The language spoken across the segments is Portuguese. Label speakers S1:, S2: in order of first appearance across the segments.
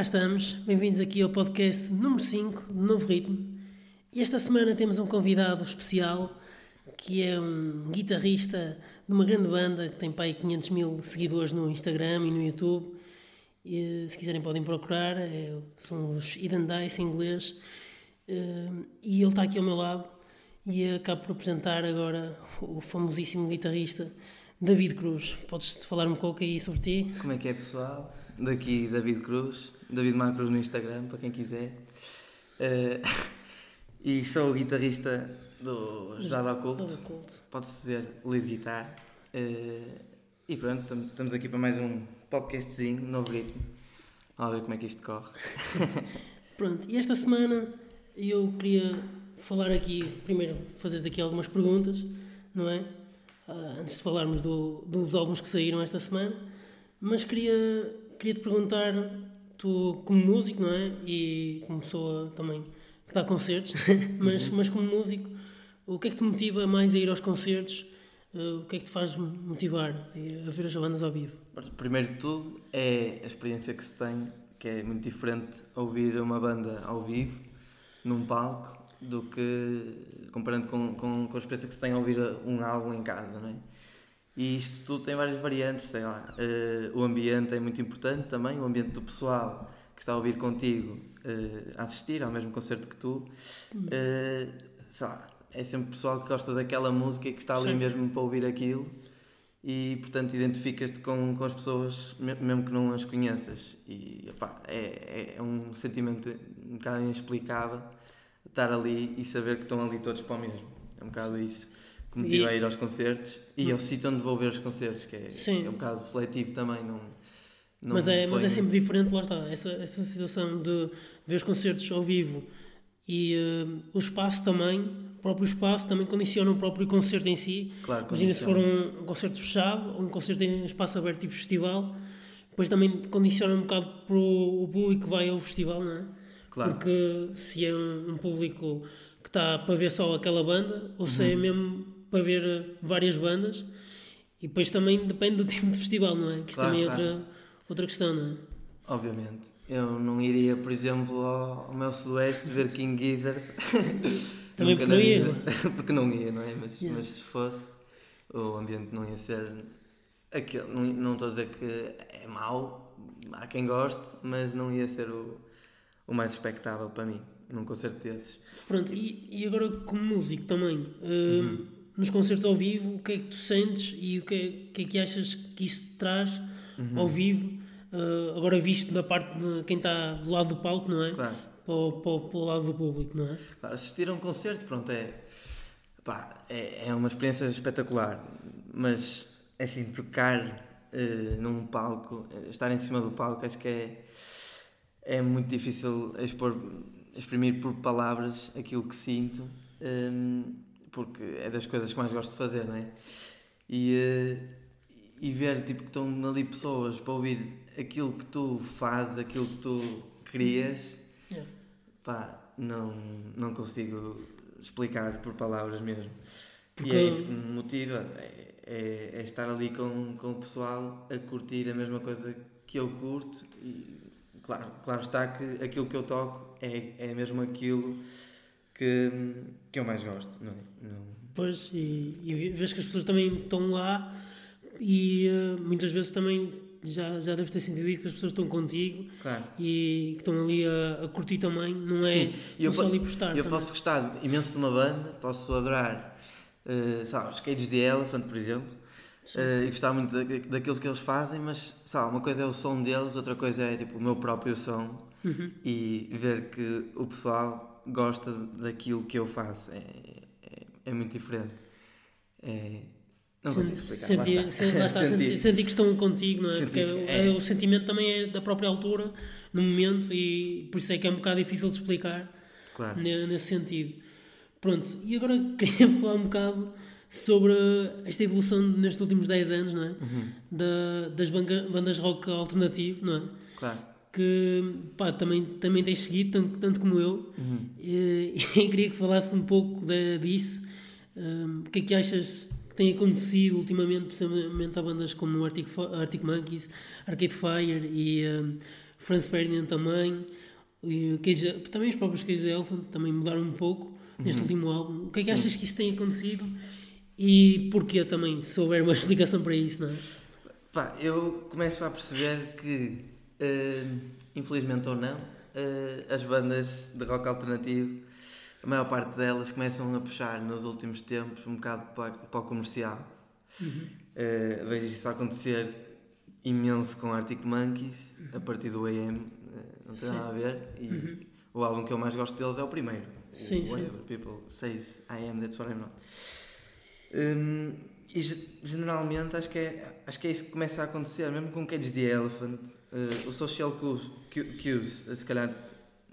S1: cá estamos, bem-vindos aqui ao podcast número 5 do Novo Ritmo. E esta semana temos um convidado especial que é um guitarrista de uma grande banda que tem pai 500 mil seguidores no Instagram e no YouTube. E, se quiserem podem procurar, é, são os Eden Dice em inglês. Eh, e ele está aqui ao meu lado e acabo por apresentar agora o famosíssimo guitarrista David Cruz. Podes falar um pouco aí sobre ti?
S2: Como é que é, pessoal? Daqui David Cruz, David Macruz no Instagram, para quem quiser. Uh, e sou o guitarrista do Jada Oculto, pode-se dizer lead guitar. Uh, e pronto, estamos aqui para mais um podcastzinho, novo ritmo. Vamos ver como é que isto corre.
S1: pronto, e esta semana eu queria falar aqui, primeiro fazer daqui algumas perguntas, não é? Uh, antes de falarmos do, dos álbuns que saíram esta semana, mas queria queria te perguntar, tu como músico, não é? E como pessoa também que dá concertos, mas, uhum. mas como músico, o que é que te motiva mais a ir aos concertos? Uh, o que é que te faz motivar a ver as bandas ao vivo?
S2: Primeiro de tudo é a experiência que se tem, que é muito diferente ouvir uma banda ao vivo, num palco, do que comparando com, com, com a experiência que se tem a ouvir um álbum em casa, não é? E isto tudo tem várias variantes, sei lá. Uh, o ambiente é muito importante também, o ambiente do pessoal que está a ouvir contigo uh, a assistir ao mesmo concerto que tu. Uh, sei lá, é sempre pessoal que gosta daquela música e que está ali Sim. mesmo para ouvir aquilo e portanto identificas-te com, com as pessoas mesmo que não as conheças e opá, é, é um sentimento um bocado inexplicável estar ali e saber que estão ali todos para o mesmo é um bocado isso que me motiva e... a ir aos concertos e ao sítio onde vou ver os concertos, que é, Sim. é um bocado seletivo também. Não,
S1: não mas, é, mas é sempre diferente, lá está, essa, essa situação de ver os concertos ao vivo e uh, o espaço também, o próprio espaço também condiciona o próprio concerto em si. Claro, Imagina se for um, um, concerto fechado ou um concerto em espaço aberto tipo festival, depois também condiciona um bocado para o público que vai ao festival, não é? Claro. Porque se é um, um público que está para ver só aquela banda, ou se é uhum. é mesmo para ver eh, várias bandas e depois também depende do tipo de festival, não é? Que isso claro, também é claro. outra, outra questão, não é?
S2: Obviamente. Eu não iria, por exemplo, ao, ao meu sudoeste ver King Gizzard.
S1: também porque não ia.
S2: porque não ia, não é? Mas, yeah. mas se fosse, o ambiente não ia ser aquele. Não, não estou a dizer que é mau, há quem goste, mas não ia ser o, o mais expectável para mim, num concerto desses.
S1: Pronto, e, e agora como músico também. Uh, uhum nos concertos ao vivo, o que é que tu sentes e o que é, que, é que achas que isso te traz uhum. ao vivo, uh, agora visto da parte de quem está do lado do palco, não é? Claro. Para o, para, para o lado do público, não é?
S2: Claro, assistir a um concerto, pronto, é, pá, é, é uma experiência espetacular, mas é assim, tocar uh, num palco, estar em cima do palco, acho que é, é muito difícil expor, exprimir por palavras aquilo que sinto. Um, porque é das coisas que mais gosto de fazer, não é? E, uh, e ver tipo, que estão ali pessoas para ouvir aquilo que tu fazes, aquilo que tu crias, yeah. pá, não, não consigo explicar por palavras mesmo. Porque... E é isso que me motiva, é, é, é, estar ali com, com o pessoal a curtir a mesma coisa que eu curto e claro, claro está que aquilo que eu toco é, é mesmo aquilo que, que eu mais gosto. Não, não...
S1: Pois, e, e vês que as pessoas também estão lá e uh, muitas vezes também já, já deves ter sentido isso, que as pessoas estão contigo claro. e que estão ali a, a curtir também, não é Sim. Eu, só ali por estar.
S2: Eu também. posso gostar imenso de uma banda, posso adorar uh, sabe, os Cages the Elephant, por exemplo, uh, e gostar muito da, daquilo que eles fazem, mas sabe, uma coisa é o som deles, outra coisa é tipo, o meu próprio som uhum. e ver que o pessoal gosta daquilo que eu faço. É, é, é muito diferente. É, não consigo explicar. Senti, lá está.
S1: Lá está senti. senti, que estão contigo, não é? Porque é, é, o sentimento também é da própria altura, no momento, e por isso é que é um bocado difícil de explicar claro. nesse sentido. Pronto, e agora queria falar um bocado sobre esta evolução nestes últimos 10 anos, não é? Uhum. Da, das bandas rock alternativo, não é? Claro que pá, também, também tens seguido, tanto, tanto como eu, uhum. e, e, queria que falasse um pouco de, disso. Um, o que é que achas que tem acontecido ultimamente, principalmente a bandas como Arctic, Arctic Monkeys, Arcade Fire e um, Franz Ferdinand também, e Cage, também os próprios Cage Elephant também mudaram um pouco neste uhum. último álbum. O que é que achas que isso tem acontecido e porquê também, se houver uma explicação para isso, não é?
S2: Pá, eu começo a perceber que, uh, infelizmente ou não, uh, as bandas de rock alternativo, a maior parte delas começam a puxar nos últimos tempos um bocado para, para o comercial. Uhum. Uh, vejo isso acontecer imenso com Arctic Monkeys, a partir do AM, não tem sim. nada a ver. E uhum. o álbum que eu mais gosto deles é o primeiro.
S1: Sim,
S2: o
S1: sim.
S2: Whatever People Says I Am, That's What I'm Not. Um, e generalmente acho que, é, acho que é isso que começa a acontecer, mesmo com Cage the Elephant, uh, o Social Cues, cues, se calhar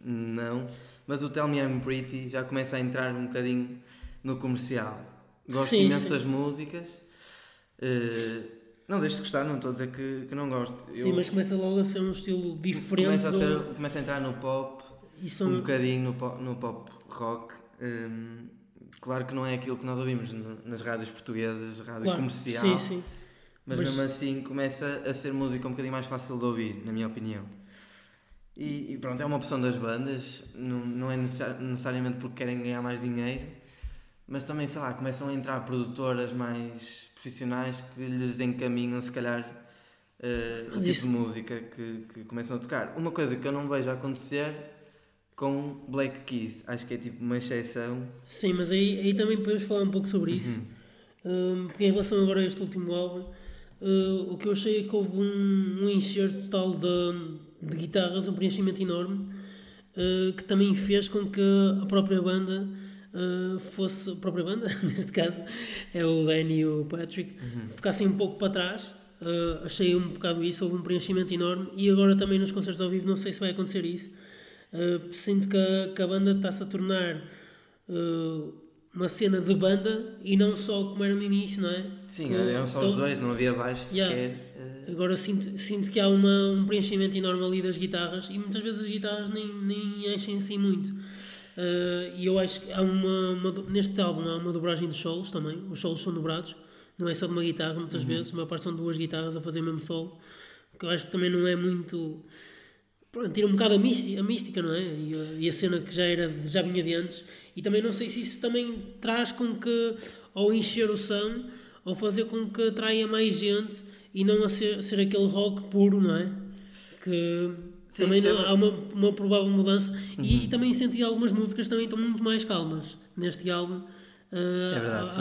S2: não, mas o Tell Me I'm Pretty já começa a entrar um bocadinho no comercial. Gosto sim, imenso sim. das músicas. Uh, não deixo de gostar, não estou a dizer que, que não gosto.
S1: Sim, Eu, mas começa logo a ser um estilo diferente.
S2: Começa a, ser, começa a entrar no pop, são... um bocadinho no pop, no pop rock. Um, Claro que não é aquilo que nós ouvimos nas rádios portuguesas, rádio claro. comercial. Sim, sim. Mas, mas, mesmo assim começa a ser música um bocadinho mais fácil de ouvir, na minha opinião. E, e pronto, é uma opção das bandas, não, não é necessariamente porque querem ganhar mais dinheiro, mas também, sei lá, começam a entrar produtoras mais profissionais que lhes encaminham, se calhar, uh, o tipo isso... de música que, que começam a tocar. Uma coisa que eu não vejo acontecer com Black Keys. Acho que é tipo uma exceção.
S1: Sim, mas aí, aí também podemos falar um pouco sobre isso. Uhum. Um, porque em relação agora a este último álbum, uh, o que eu achei é que houve um, um enxerto total de, de guitarras, um preenchimento enorme, uh, que também fez com que a própria banda uh, fosse. A própria banda, neste caso, é o Danny e o Patrick, uhum. ficassem um pouco para trás. Achei um bocado isso, houve um preenchimento enorme e agora também nos concertos ao vivo não sei se vai acontecer isso, Uh, sinto que a, que a banda está-se a tornar uh, uma cena de banda e não só como era no início, não é?
S2: Sim, eram só os dois, não havia baixo yeah. sequer.
S1: Uh... Agora sinto, sinto que há uma, um preenchimento enorme ali das guitarras e muitas vezes as guitarras nem, nem enchem assim muito. E eu acho que há uma, uma, neste álbum há uma dobragem de solos também, os solos são dobrados, não é só de uma guitarra muitas uhum. vezes, a maior parte são duas guitarras a fazer o mesmo solo, que eu acho que também não é muito pronto, tira um bocado a mística, a mística não é? E a, e a, cena que já, era, já vinha de antes. E também não sei se isso também traz com que, ao encher o som, ou fazer com que atraia mais gente e não a ser, ser aquele rock puro, não é? Que Sim, também não, há uma, uma provável mudança. Uhum. E, e, também senti algumas músicas também estão muito mais calmas neste álbum. Uh, é verdade,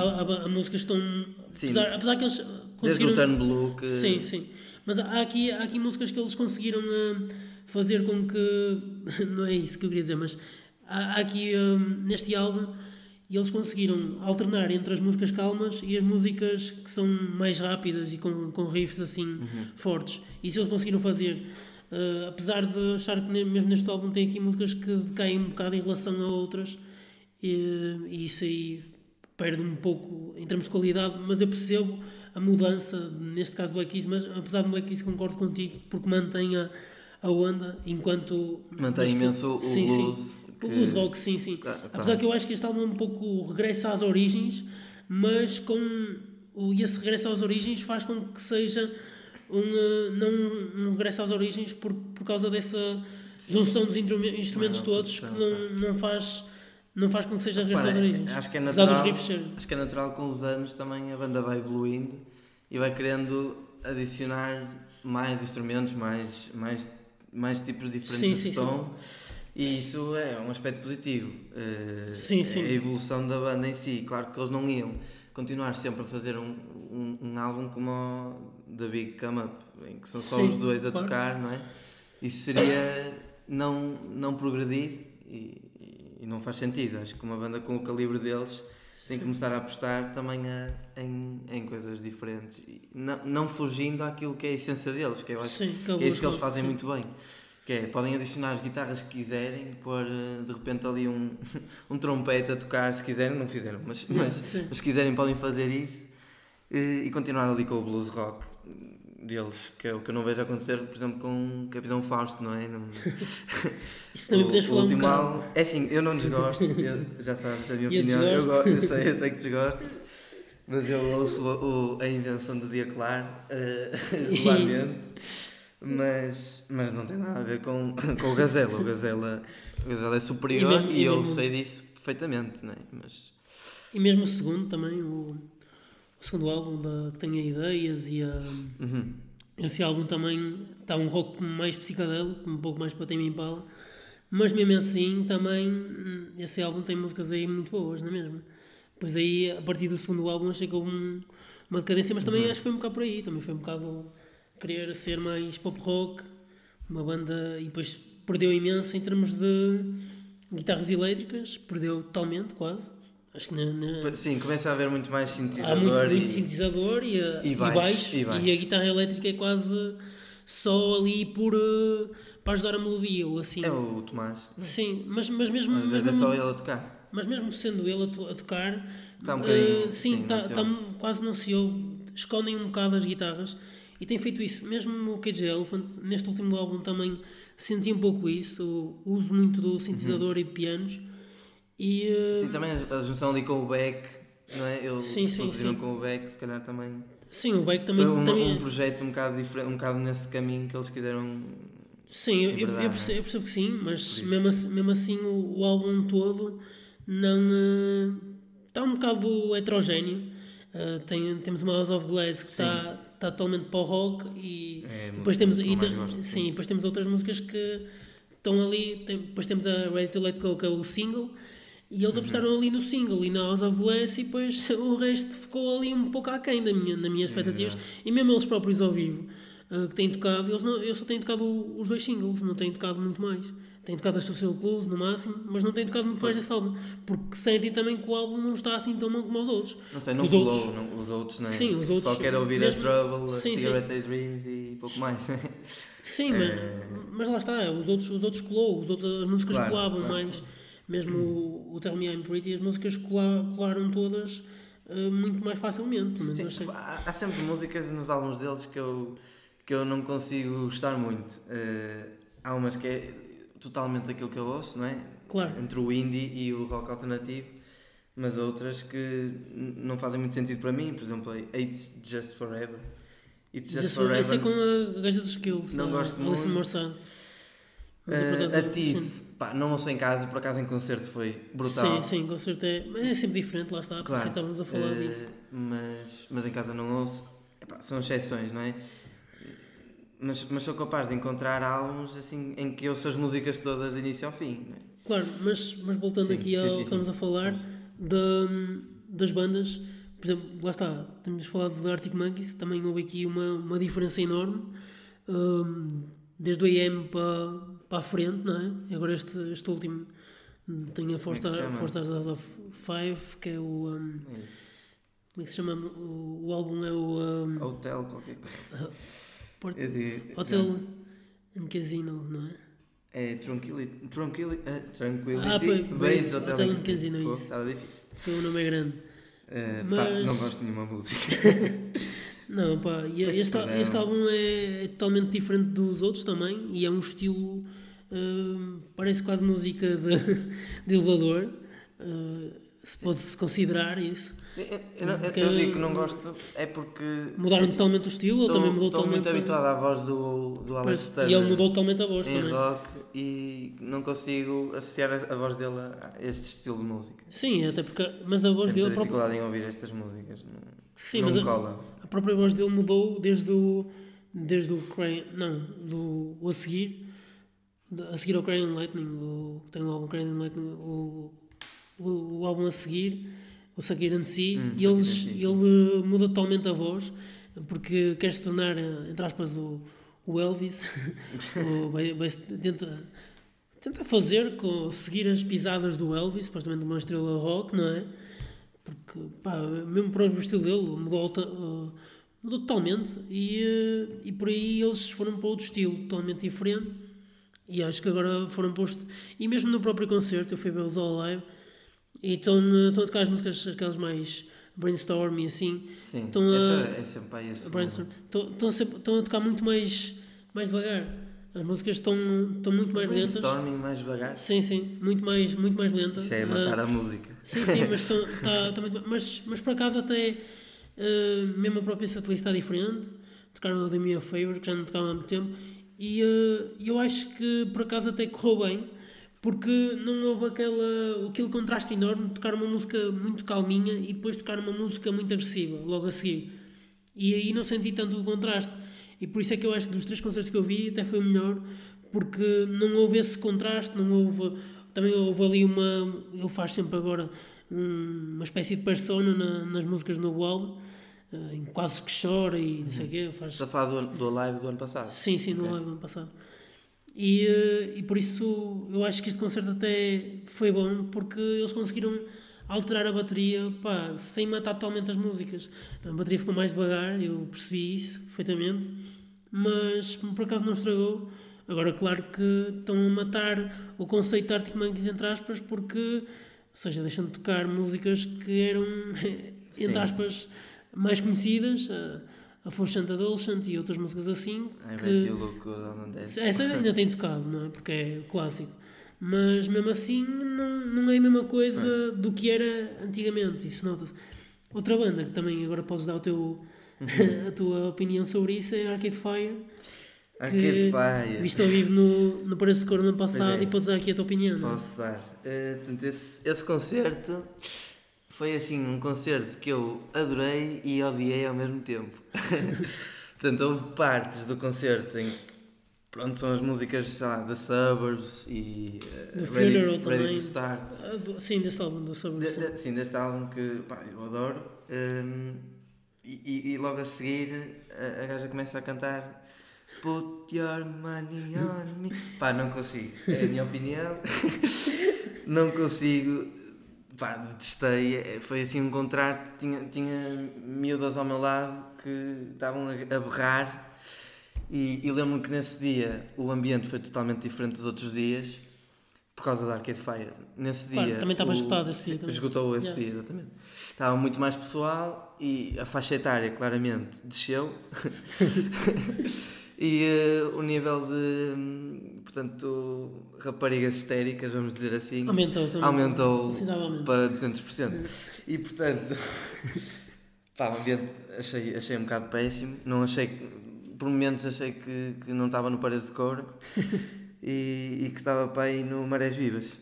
S1: há, músicas estão. Apesar, apesar que eles
S2: conseguiram. Desde o Turn Blue que...
S1: Sim, sim. Mas há aqui, há aqui músicas que eles conseguiram. Uh, fazer com que. Não é isso que eu queria dizer, mas há, há aqui um, neste álbum e eles conseguiram alternar entre as músicas calmas e as músicas que são mais rápidas e com, com riffs assim uhum. fortes. Isso eles conseguiram fazer. Uh, apesar de achar que mesmo neste álbum tem aqui músicas que caem um bocado em relação a outras, e, e isso aí perde um pouco em termos de qualidade, mas eu percebo a mudança, neste caso Black Keys, mas apesar de Black Keys concordo contigo, porque mantém a, a onda enquanto.
S2: Mantém imenso o sim, blues.
S1: Sim. Que... O blues rock, sim, sim. Claro, claro. Apesar que eu acho que este álbum é um pouco regressa às origens, mas com. E esse regresso às origens faz com que seja um, eh, não um regresso às origens por, por causa dessa junção dos instrumentos todos que não, não faz não faz com que seja regresso às origens.
S2: Acho que é natural. Acho que é natural com os anos também a banda vai evoluindo e vai querendo adicionar mais instrumentos, mais, mais mais tipos diferentes sim, de sim, som. Sim. E isso é um aspecto positivo. Uh, sim, sim. A evolução da banda em si. Claro que eles não iam continuar sempre a fazer um, um, um álbum como o The Big Come Up, em que são só sim, os dois a claro. tocar, não é? Isso seria não, não progredir e, e, não faz sentido. Acho que uma banda com o calibre deles tem que começar a apostar também a, em, em coisas diferentes, não, não fugindo àquilo que é a essência deles, que eu acho sim, que é isso que eles fazem sim. muito bem. Que é, podem adicionar as guitarras que quiserem, pôr eh, de repente ali um, um trompete a tocar, se quiserem, não fizeram, mas, mas, mas se quiserem podem fazer isso e, e continuar ali com o blues rock deles, que é o que eu não vejo acontecer, por exemplo, com o Capitão Fausto, não é? Não...
S1: Isso também podes falar um
S2: álbum, É assim, eu não desgosto, já sabes a minha opinião, eu, gosto, eu, sei, eu sei que desgostas, mas eu ouço o, a invenção do dia claro uh, regularmente. Mas, mas não tem nada a ver com, com o Gazela. O Gazela, o Gazela é superior e, mesmo, e, eu mesmo, sei disso perfeitamente, né? Mas...
S1: E mesmo o segundo também, o, o segundo álbum da, que tem a ideias e a. Uhum. Esse álbum também está um rock mais psicadélico, um pouco mais para Tame Impala, mas mesmo assim também hum, esse álbum tem músicas aí muito boas, não é mesmo? Pois aí, a partir do segundo álbum, achei que houve um, uma decadência, mas também uhum. acho que foi um bocado por aí, também foi um bocado querer ser mais pop rock, uma banda, e depois perdeu imenso em termos de guitarras elétricas, perdeu totalmente, quase. Acho que na, na...
S2: Sim, começa a haver muito mais sintetizador.
S1: Há muito, muito e... sintetizador e, a, e, baixo, e, baixo, e, baixo, e a guitarra elétrica é quase só ali por uh, para ajudar a melodia ou assim.
S2: É o Tomás.
S1: Sim, mas, mas mesmo.
S2: Às vezes é só ele a tocar.
S1: Mas mesmo sendo ele a, to a tocar.
S2: Está um bocadinho. Uh,
S1: sim, está tá, quase não se ouve. Escondem um bocado as guitarras e tem feito isso. Mesmo o Cage Elephant, neste último álbum também senti um pouco isso. O uso muito do sintetizador uhum. e de pianos e.
S2: Sim, também a junção ali com o Beck, não é? Eles sim, sim, sim. com o Beck, se calhar também.
S1: Sim, o Beck também.
S2: Foi um,
S1: também...
S2: um projeto um bocado diferente, um bocado nesse caminho que eles quiseram.
S1: Sim, eu, eu, percebo, eu, percebo, que sim, mas mesmo assim, mesmo assim o, o álbum todo não. Está um bocado heterogéneo. Uh, tem, temos uma House of Glass que está está totalmente para o rock e é, depois temos e, gosto, sim, sim, depois temos outras músicas que estão ali tem, depois temos a Ready to Let Go que é o single e eles apostaram ali no single e na House of Bless e depois o resto ficou ali um pouco aquém da minha, das minhas expectativas. Yeah. E mesmo eles próprios ao vivo, uh, que têm tocado, eles, não, eles só têm tocado os dois singles, não têm tocado muito mais. Têm tocado a Social Close no máximo, mas não têm tocado muito mais desse álbum. Porque sentem também que o álbum não está assim tão bom como os outros.
S2: Não sei, não os outros, não, os outros, não é? Sim, os outros. Só quero ouvir mesmo, a Trouble, a Cigarette Dreams e pouco mais.
S1: Sim, é... mas, mas lá está, os outros, os outros colou, os outros, as músicas claro, colavam claro. mais mesmo o, o Tell Me I'm Pretty, as músicas colaram todas uh, muito mais facilmente. Mas
S2: Sim, achei... há, há, sempre músicas nos álbuns deles que eu, que eu não consigo gostar muito. Uh, há umas que é totalmente aquilo que eu ouço, não é?
S1: Claro.
S2: Entre o indie e o rock alternativo, mas outras que não fazem muito sentido para mim, por exemplo, It's Just Forever.
S1: It's Just, Just Forever. Essa é com a gaja dos Skills,
S2: não a, gosto muito.
S1: Morsan.
S2: Uh, a Tiff Pá, não ouço em casa, por acaso em concerto foi brutal.
S1: Sim, sim, concerto é. Mas é sempre diferente, lá está, claro. por estávamos a falar uh, disso.
S2: Mas, mas em casa não ouço. Epá, são exceções, não é? Mas, mas sou capaz de encontrar álbuns assim, em que ouço as músicas todas de início ao fim. É?
S1: Claro, mas, mas voltando sim, aqui ao que estamos a falar de, das bandas, por exemplo, lá está, temos falado do Arctic Monkeys, também houve aqui uma, uma diferença enorme. Um, desde o AM para para a frente, não é? Agora este, este último tem a Four, Star, Four Stars Out of Five, que é o. Um, é como é que se chama? O, o álbum é o. Um,
S2: Hotel, qualquer coisa.
S1: Port, Hotel and Casino, não é?
S2: É Tranquility. Tranquility. Uh, tranquility
S1: ah, Base, Hotel, Hotel and Casino, é isso.
S2: Estava difícil.
S1: O nome é grande.
S2: Uh, Mas... pá, não gosto de nenhuma música.
S1: Não, pá, e este, este álbum é, é, totalmente diferente dos outros também e é um estilo. Uh, parece quase música de, de elevador. Uh, se pode-se considerar isso.
S2: Eu, eu, eu, digo que não gosto, é porque.
S1: Mudaram assim, totalmente o estilo, estou, também mudou
S2: estou
S1: totalmente.
S2: Estou muito habituado à voz do, do Alex Turner.
S1: E ele mudou totalmente a voz
S2: em
S1: também.
S2: rock e não consigo associar a, voz dele a este estilo de música.
S1: Sim, até porque. Mas a voz
S2: Tenho
S1: dele.
S2: dificuldade próprio... em ouvir estas músicas.
S1: Sim, não mas a, a, própria voz dele mudou desde o. Desde o. Não, do. O a seguir. A seguir ao Crane Lightning. O, tem o álbum Lightning. O, o, o álbum a seguir o Sakir and Si, hum, e eles, ele muda totalmente a voz porque quer se tornar, entre aspas, o, o Elvis, o, tenta, tenta fazer, com, seguir as pisadas do Elvis, supostamente uma estrela rock, não é? Porque, pá, mesmo para o estilo dele mudou, uh, mudou totalmente e, uh, e por aí eles foram para outro estilo totalmente diferente e acho que agora foram posto e mesmo no próprio concerto eu fui ver-los all live e estão, estão a tocar as músicas, aquelas mais brainstorm e assim.
S2: Sim, estão a, essa é sempre a
S1: brainstorm. Estão, estão, sempre, estão a tocar muito mais, mais devagar. As músicas estão, estão muito mais lentas.
S2: Brainstorming mais devagar?
S1: Sim, sim, muito mais, muito mais lenta.
S2: Isso é matar uh, a música.
S1: Sim, sim, mas, estão, tá, tá muito, mas, mas por acaso até uh, mesmo a própria setlist está diferente. tocaram o The Me a Favor, que já não tocavam há muito tempo, e uh, eu acho que por acaso até correu bem, porque não houve aquela, aquele contraste enorme de tocar uma música muito calminha e depois tocar uma música muito agressiva, logo a seguir. E aí não senti tanto o contraste. E por isso é que eu acho que dos três concertos que eu vi até foi melhor, porque não houve esse contraste, não houve. Também houve ali uma. Ele faz sempre agora um, uma espécie de persona na, nas músicas no álbum, uh, em quase que chora e não sei o quê. Faz...
S2: Estás a falar do, do live do ano passado?
S1: Sim, sim, okay. no live do ano passado. E, uh, e por isso eu acho que este concerto até foi bom, porque eles conseguiram alterar a bateria pá, sem matar totalmente as músicas. A bateria ficou mais devagar, eu percebi isso perfeitamente, mas por acaso não estragou. Agora, claro que estão a matar o conceito de Arctic Monkeys, entre aspas, porque, ou seja, deixam de tocar músicas que eram, entre aspas, mais conhecidas, a, a Forcent Adolescent e outras músicas assim.
S2: I que,
S1: essa ainda tem tocado, não é? Porque é clássico mas mesmo assim não, não é a mesma coisa mas... do que era antigamente, isso nota-se. Outra banda que também agora podes dar o teu. A tua opinião sobre isso é Arcade Fire.
S2: Arcade Fire.
S1: Visto ao vivo no, no Pareço de Cor no ano passado é. e podes dar aqui a tua opinião.
S2: É? Posso dar. Uh, portanto, esse, esse concerto foi assim um concerto que eu adorei e odiei ao mesmo tempo. portanto, houve partes do concerto em que Pronto, são as músicas, sei lá, The Suburbs e uh, Ready, Ready to Start.
S1: Uh, sim, deste álbum, do Suburbs.
S2: De, de, sim, deste álbum que pá, eu adoro. Um, e, e, logo a seguir a, a gaja começa a cantar Put your money on me. Pá, não consigo. É a minha opinião. não consigo. Pá, detestei. É, foi assim um contraste. Tinha, tinha miúdas ao meu lado que estavam a, berrar e, e lembro-me que nesse dia o ambiente foi totalmente diferente dos outros dias por causa da Arcade Fire. Nesse claro, dia.
S1: Também estava esgotado esse dia.
S2: Esgotou esse yeah. dia, exatamente. Estava muito mais pessoal e a faixa etária claramente desceu. e uh, o nível de. Portanto, raparigas histéricas, vamos dizer assim.
S1: Aumentou também.
S2: Aumentou para 200%. e portanto. pá, o ambiente achei, achei um bocado péssimo. Não achei por momentos achei que, que não estava no Paredes de Couro e, e, que estava para aí no Marés Vivas.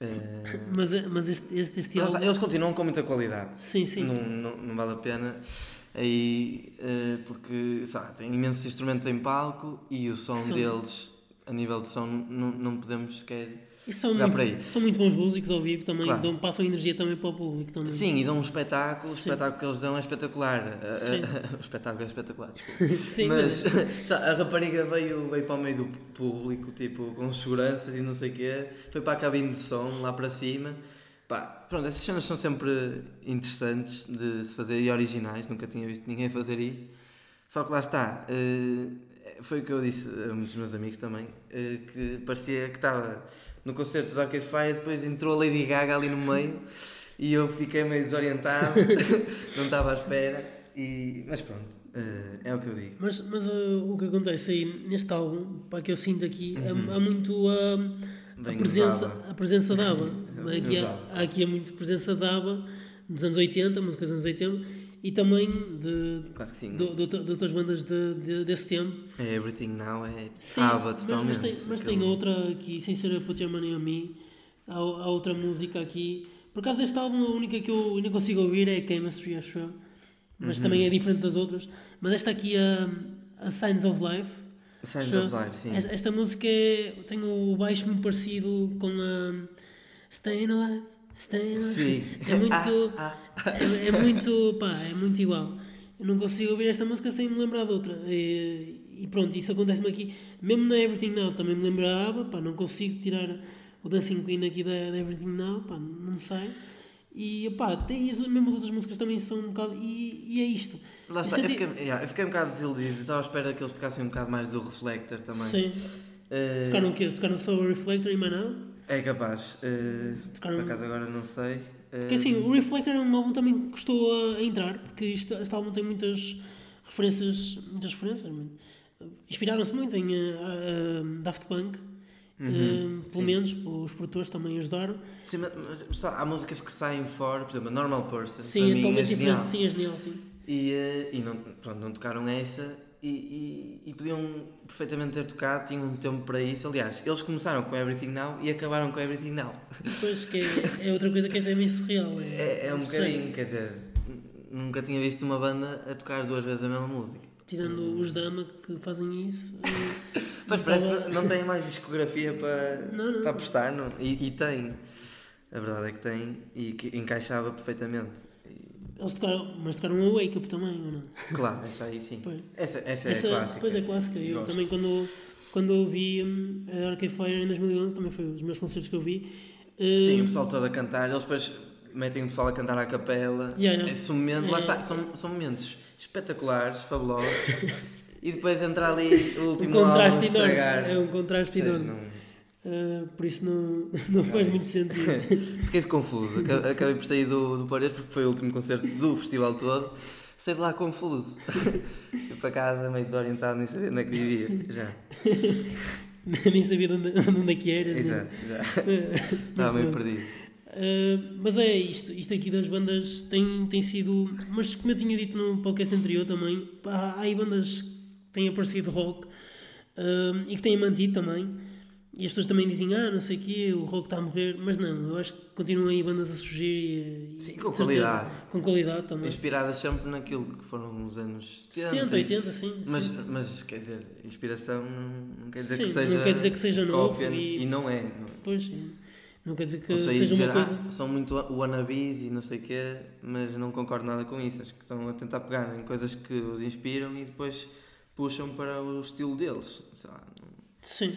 S1: Uh, mas mas este, este, este
S2: eles, álbum... eles continuam com muita qualidade.
S1: Sim, sim.
S2: Não, não, não vale a pena. Aí, uh, porque sabe, tem imensos instrumentos em palco e o som sim. deles, a nível de som, não, não podemos sequer
S1: e são muito, são muito bons músicos ao vivo também, claro. dão, passam energia também para o público. Também.
S2: Sim, e dão um espetáculo, Sim. o espetáculo que eles dão é espetacular. o espetáculo é espetacular. Sim, mas, mas... a rapariga veio, veio para o meio do público, tipo, com seguranças e não sei o quê, foi para a cabine de som lá para cima. Pá, pronto, essas cenas são sempre interessantes de se fazer e originais, nunca tinha visto ninguém fazer isso. Só que lá está, uh, foi o que eu disse a muitos meus amigos também, uh, que parecia que estava no concerto do Arcade Fire, depois entrou a Lady Gaga ali no meio e eu fiquei meio desorientado, não estava à espera. E, mas pronto, uh, é o que eu digo.
S1: Mas, mas uh, o que acontece aí neste álbum, para que eu sinto aqui, é uhum. há, há, muito uh, a, presença, a presença da ABBA. aqui há, há aqui há muito presença da ABBA dos anos 80, músicas dos anos 80 e também de,
S2: claro sim,
S1: de, de, de, outras bandas de, de, desse tempo.
S2: É Everything Now é ABBA totalmente.
S1: Mas, tem, mas tem outra aqui, sem ser a Put Your Money On Me, há, há outra música aqui. Por acaso deste álbum a única que eu ainda consigo ouvir é Chemistry, acho eu. Mas uhum. também é diferente das outras. Mas esta aqui, a, a Signs of Life.
S2: Signs of Life, sim.
S1: Esta, esta música é, tem o baixo muito parecido com a Staying Alive. Alive.
S2: Sim.
S1: É muito... Ah, ah é, é, muito, pá, é muito igual. Eu não consigo ouvir esta música sem me lembrar de outra. E, e pronto, isso acontece-me aqui. Mesmo na Everything Now também me lembra a ABBA, pá, não consigo tirar o Dancing Queen aqui da, da Everything Now, pá, não sai. E pá, tem as mesmo as outras músicas também são um bocado. E, e é isto.
S2: Lá está, eu, fiquei, yeah, eu fiquei um bocado desiludido, estava à espera que eles tocassem um bocado mais do Reflector também.
S1: Sim. Uh... Tocaram o quê? Tocaram só o Reflector e mais nada?
S2: É capaz. Uh, Tocaram... Por acaso agora não sei.
S1: Porque assim, o Reflector é um álbum também que custou a, entrar, porque isto, este álbum tem muitas referências, muitas referências, inspiraram-se muito em uh, uh, Daft Punk, uhum, uh, pelo menos os produtores também ajudaram.
S2: Sim, mas, mas há músicas que saem fora, por exemplo, Normal Person,
S1: sim,
S2: para mim é genial.
S1: Sim, é genial, sim.
S2: E, e não, pronto, não tocaram essa, e, e, e, podiam perfeitamente ter tocado, tinham um tempo para isso. Aliás, eles começaram com Everything Now e acabaram com Everything Now.
S1: Pois, que é, é outra coisa que é também surreal.
S2: É, é, é um bocadinho, quer dizer, nunca tinha visto uma banda a tocar duas vezes a mesma música.
S1: Tirando os Dama que fazem isso.
S2: pois parece que não têm mais discografia para, não, não. para apostar, não? E, e tem. A verdade é que tem e que encaixava perfeitamente.
S1: Eles tocaram, mas tocaram um Wake Up também, ou não?
S2: Claro, essa aí sim. Pois. Essa, essa, essa é clássica.
S1: Pois é clássica. Eu Gosto. também quando, quando ouvi hum, a Arcade Fire em 2011, também foi os meus concertos que eu vi.
S2: Sim, o hum, pessoal todo a cantar, eles depois metem o pessoal a cantar à capela. Yeah, yeah. Esse momento, lá está, são, são momentos espetaculares, fabulosos. e depois entra ali o último um contraste álbum enorme.
S1: É um contraste enorme. Não Uh, por isso não, não faz muito sentido.
S2: Fiquei confuso. Acabei por sair do, do Paredes porque foi o último concerto do festival todo. Saí de lá confuso. Fui para casa meio desorientado, nem sabia onde é que vivia. Já.
S1: nem sabia de onde, onde é que eras.
S2: Exato, já. Estava meio perdido.
S1: Uh, mas é isto, isto aqui das bandas tem, tem sido. Mas como eu tinha dito no podcast anterior também, há, há aí bandas que têm aparecido rock uh, e que têm mantido também. E as pessoas também dizem, ah, não sei o quê, o rock está a morrer, mas não, eu acho que continuam aí bandas a surgir e,
S2: Sim, com qualidade.
S1: com qualidade também.
S2: Inspiradas sempre naquilo que foram os anos
S1: 70. 70, 80, sim.
S2: Mas,
S1: sim.
S2: mas quer dizer, inspiração não, quer dizer
S1: sim,
S2: que seja.
S1: Não quer dizer que seja novo.
S2: E, e não é. Não. É.
S1: Pois, não quer dizer que seja dizer, uma coisa.
S2: Ah, são muito wannabes e não sei o quê, mas não concordo nada com isso. Acho que estão a tentar pegar em coisas que os inspiram e depois puxam para o estilo deles.
S1: Sim.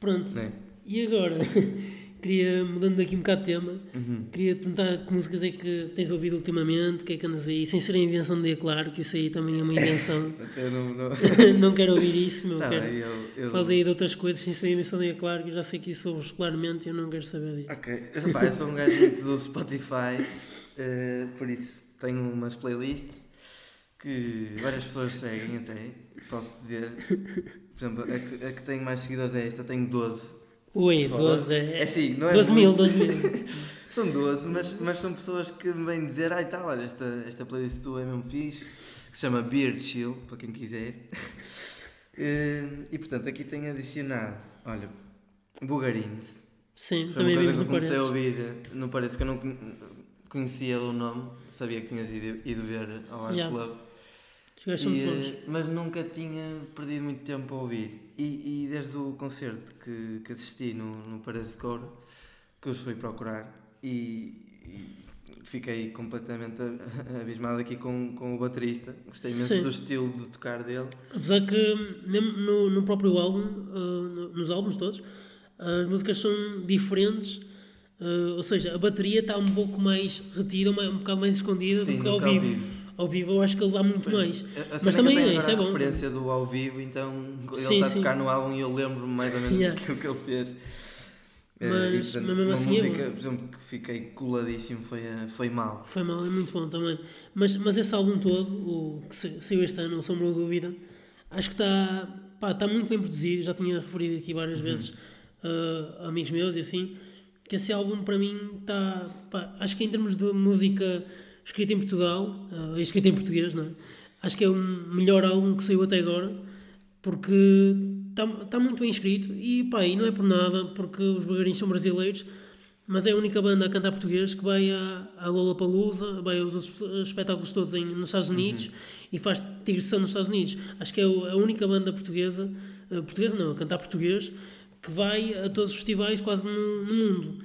S1: Pronto. Sim. E agora, queria, mudando aqui um bocado de tema,
S2: uhum.
S1: queria te perguntar que músicas é que tens ouvido ultimamente, o que é que andas aí, sem ser a invenção de claro, que isso aí também é uma invenção.
S2: não, não...
S1: não quero ouvir isso, meu.
S2: Tá,
S1: quero...
S2: eu, eu...
S1: Faz aí de outras coisas sem ser a invenção de claro, que eu já sei que isso ouves claramente e eu não quero saber disso.
S2: Ok, Epá, eu sou um gajo muito do Spotify, uh, por isso tenho umas playlists que várias pessoas seguem até, posso dizer. Por exemplo, a que, a que tenho mais seguidores é esta, tenho 12
S1: Ui, 12 é.
S2: É sim, não é
S1: 12 mil, 12 mil.
S2: são 12, mas, mas são pessoas que me vêm dizer: ai tal, olha, esta, esta playlist tua é mesmo fixe, que se chama Beard Chill, para quem quiser. Eh, e portanto, aqui tenho adicionado, olha, Bugarins.
S1: Sim,
S2: Foi
S1: também
S2: uma coisa
S1: que
S2: eu comecei a ouvir no Parece que eu não conhecia o nome, sabia que tinhas ido, ido ver ao Art yeah. Club.
S1: E, eh,
S2: mas nunca tinha perdido muito tempo a ouvir. E, e desde o concerto que, que assisti no, no Paredes de Couro, que os fui procurar e, e fiquei completamente abismado aqui com, com o baterista. Gostei imenso Sim. do estilo de tocar dele.
S1: Apesar que, mesmo no, no próprio álbum, uh, nos álbuns todos, as músicas são diferentes. Uh, ou seja, a bateria está um pouco mais retida, um bocado mais escondida Sim, do que ao vivo. Ao vivo ao vivo eu acho que ele dá muito pois, mais. Mas também é, isso é bom.
S2: a referência do ao vivo, então ele sim, está a tocar no álbum e eu lembro mais ou menos yeah. daquilo que ele fez.
S1: Eh, mas, e, portanto, mas mesmo
S2: uma
S1: assim
S2: música, por exemplo, que fiquei coladíssimo foi, foi mal.
S1: Foi mal, é muito bom também. Mas, mas esse álbum todo, o que saiu este ano, o Sombra da Dúvida, acho que está, pá, está muito bem produzido. Já tinha referido aqui várias uhum. vezes uh, a amigos meus e assim, que esse álbum para mim está, pá, acho que em termos de música escrito em Portugal, uh, escrito em português, não é? Acho que é o melhor álbum que saiu até agora, porque está tá muito bem escrito e, pá, e não é por nada, porque os bagarinhos são brasileiros, mas é a única banda a cantar português que vai à, à Lollapalooza, vai aos outros espetáculos todos em, nos Estados Unidos uhum. e faz digressão nos Estados Unidos. Acho que é a única banda portuguesa, uh, portuguesa não, a cantar português, que vai a todos os festivais quase no, no mundo.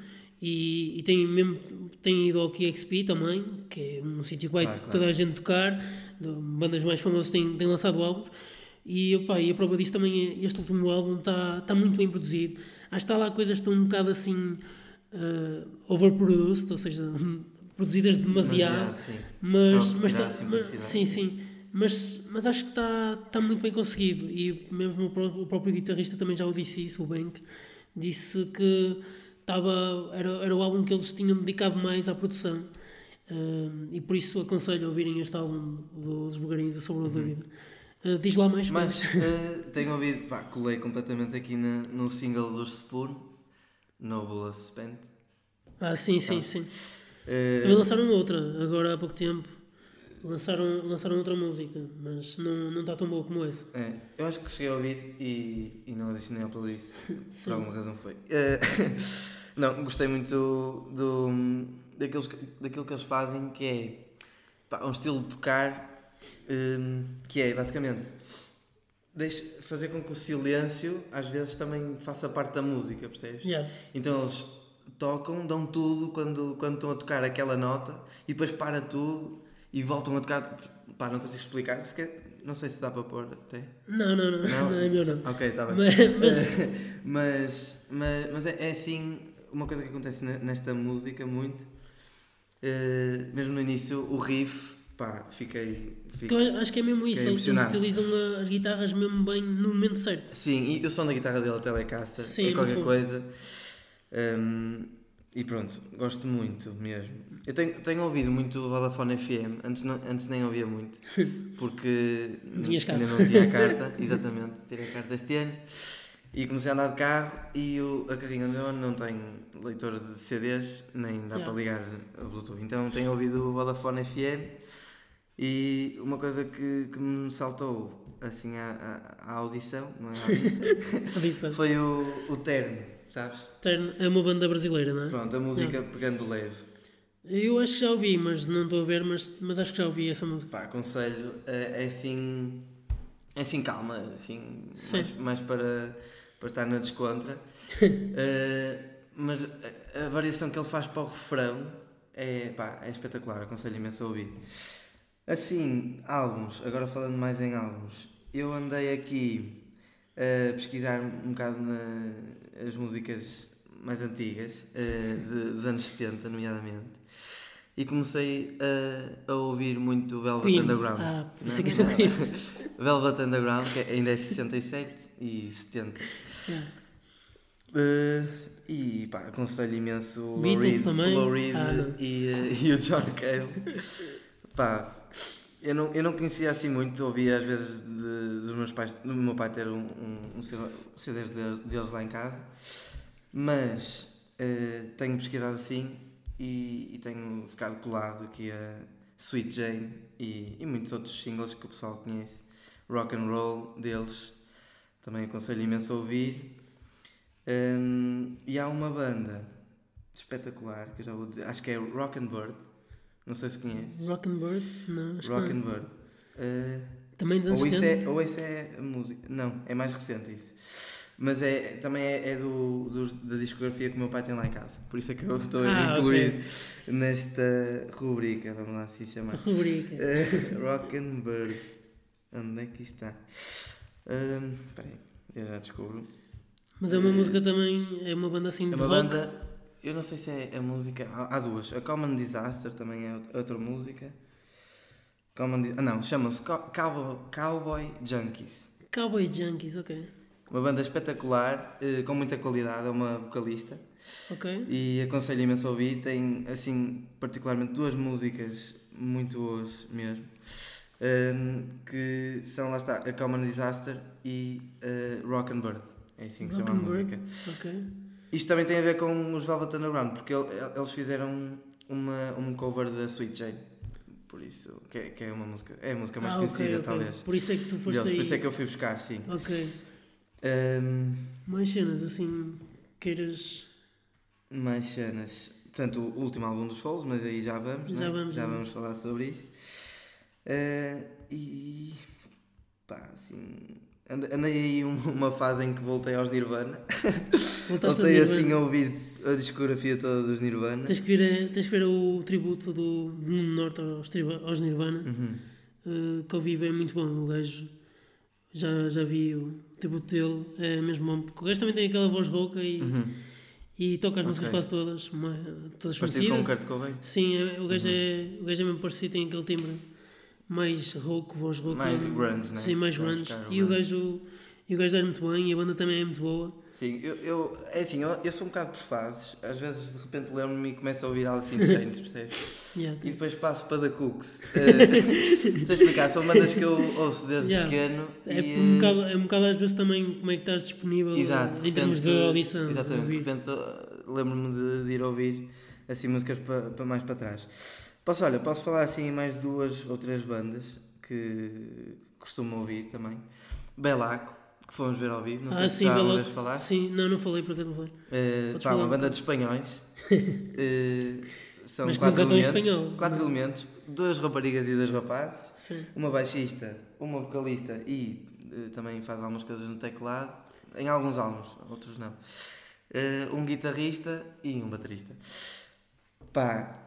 S1: E, e tem mesmo tem ido ao KXP também, que é um sítio que vai claro, toda a gente tocar, bandas mais famosas têm, têm lançado álbuns. E, opa, e a prova disso também é este último álbum está tá muito bem produzido. Acho que está lá coisas estão um bocado assim uh, overproduced, ou seja, produzidas demasiado. sim. Mas, mas, tá, mas sim, sim. Mas, mas acho que está tá muito bem conseguido. E mesmo o próprio guitarrista também já o disse isso, o Bank, disse que estava, era, era o álbum que eles tinham dedicado mais à produção. Uh, e por isso aconselho a ouvirem este álbum dos Bugarins, o Sobre a uhum. Dúvida. Uh, diz lá mais.
S2: Mas uh, tenho ouvido, pá, colei completamente aqui na, no single dos Spoon, Noble Spent.
S1: Ah, sim, sim, sim. Uh, Também lançaram outra, agora há pouco tempo. Lançaram, lançaram outra música, mas não, não está tão boa como essa.
S2: É, eu acho que cheguei a ouvir e, e não adicionei ao playlist. Por alguma razão foi. Uh, não, gostei muito do, daqueles, daquilo que eles fazem, que é pá, um estilo de tocar um, que é basicamente deixa, fazer com que o silêncio às vezes também faça parte da música, percebes? Yeah. Então eles tocam, dão tudo quando, quando estão a tocar aquela nota e depois para tudo e voltam a tocar. Pá, não consigo explicar. Não sei se dá para pôr até.
S1: Não, não, não. Não, não é meu não.
S2: Ok, está bem. Mas, mas... mas, mas, é, é, assim uma coisa que acontece nesta música muito. Uh, mesmo no início, o riff, pá, fiquei. fiquei
S1: eu acho que é mesmo isso, eles utilizam as guitarras mesmo bem no momento certo.
S2: Sim, e o som da guitarra dele, a telecaça, Sim, é qualquer coisa. Um, e pronto, gosto muito mesmo. Eu tenho, tenho ouvido muito o Vodafone FM, antes, não, antes nem ouvia muito, porque ainda não tinha a carta, exatamente, tirei a carta este ano. E comecei a andar de carro e o, a carrinha onde eu não tem leitor de CDs, nem dá yeah. para ligar a Bluetooth. Então tenho ouvido o Vodafone FM e uma coisa que, que me saltou assim à, à, à audição, não é à vista, foi o, o terno sabes?
S1: É uma banda brasileira, não é?
S2: Pronto, a música não. pegando leve.
S1: Eu acho que já ouvi, mas não estou a ver, mas, mas acho que já ouvi essa música.
S2: Pá, aconselho, é, é assim. É assim calma, assim, mais, mais para, para estar na descontra. uh, mas a, a, variação que ele faz para o refrão é, pá, é espetacular, aconselho imenso a ouvir. Assim, álbuns, agora falando mais em álbuns, eu andei aqui a pesquisar um bocado nas músicas mais antigas, uh, de, dos anos 70, nomeadamente. E comecei a, a ouvir muito Velvet Queen. Underground. Ah, pensei que era Velvet Underground, que ainda é 67 e 70. Yeah. Uh, e pá, aconselho imenso o Lou Reed, Lou Reed ah, e, uh, e o John Cale. pá, eu não, eu não conhecia assim muito, ouvia às vezes de, dos meus pais, do meu pai ter um, um, um CDs deles lá em casa, mas uh, tenho pesquisado assim e, e, tenho ficado colado aqui a Sweet Jane e, e muitos outros singles que o pessoal conhece, rock and roll deles, também aconselho imenso a ouvir. Um, e há uma banda espetacular que eu já vou dizer, acho que é Rock and Bird não sei se conheces.
S1: Rock and Bird? Não,
S2: acho Rock and Bird. Uh,
S1: também dos anos
S2: ou isso, é, ou isso é a música. Não, é mais recente isso. Mas é, também é, é do, do, da discografia que o meu pai tem lá em casa. Por isso é que eu estou ah, a incluir okay. nesta rubrica. Vamos lá assim chamar.
S1: Rubrica.
S2: Uh, rock and Bird. Onde é que está? Espera aí, eu já descubro.
S1: Mas é uma uh, música também, é uma banda assim de é uma rock. Banda,
S2: eu não sei se é a música. Há, duas. A Common Disaster também é outra música. Common ah, não, chama-se Cowboy, Cowboy Junkies.
S1: Cowboy Junkies, ok.
S2: Uma banda espetacular, eh, com muita qualidade, é uma vocalista. Ok. E aconselho imenso a ouvir. Tem, assim, particularmente duas músicas muito boas mesmo. Ehm, que são, lá está, a Common Disaster e uh, Rock and Bird. É assim que se chama a música. Ok. Isto também tem a ver com os Velvet Underground, porque eles fizeram uma, um cover da Sweet Jane. Por isso, que é, que é uma música, é a música mais ah, conhecida, okay, okay. talvez.
S1: Por isso é que tu foste deles,
S2: aí. Por isso é que eu fui buscar, sim.
S1: Ok. Um, mais cenas, assim, queiras.
S2: Mais cenas. Portanto, o último álbum dos Falls, mas aí já vamos, já, né? vamos, já vamos falar sobre isso. Uh, e. pá, assim Andei aí uma fase em que voltei aos Nirvana. voltei assim a ouvir a discografia toda dos Nirvana.
S1: Tens que ver, tens que ver o tributo do Nuno Norte aos, aos Nirvana. Uhum. Uh, que ao vivo é muito bom. O gajo já, já vi o tributo dele, é mesmo bom. Porque o gajo também tem aquela voz rouca e, uhum. e toca as músicas okay. quase todas, todas
S2: parecido com o Kurt Cobain?
S1: Sim, é, o, gajo uhum. é, o gajo é mesmo parecido, tem aquele timbre mais rouco, voz rouca.
S2: Mais grunge, né?
S1: Sim, mais grunge. E o gajo, e o gajo dá muito bem e a banda também é muito boa.
S2: Sim, eu, eu, é assim, eu, eu sou um bocado por fases. Às vezes de repente lembro-me e começo a ouvir Alice in Chains, percebes? Yeah, e depois passo para The Cooks. Uh, sei explicar, são bandas que eu ouço desde yeah. pequeno.
S1: É, e, um bocado, é um bocado às vezes também como é que estás disponível exato, em termos de audição.
S2: Exatamente, de repente lembro-me de, de, ir ouvir assim músicas para, para mais para trás. Posso, olha, posso falar assim em mais duas ou três bandas que costumo ouvir também. Belaco, que fomos ver ao vivo, não sei ah, se sim, já Belaco.
S1: falar. Sim, não, não falei porque não falei.
S2: Uh, pá, uma banda de espanhóis. uh, são Mas quatro elementos. Quatro não. elementos, duas raparigas e dois rapazes. Sim. Uma baixista, uma vocalista e uh, também faz algumas coisas no teclado. Em alguns álbuns, outros não. Uh, um guitarrista e um baterista. Pá,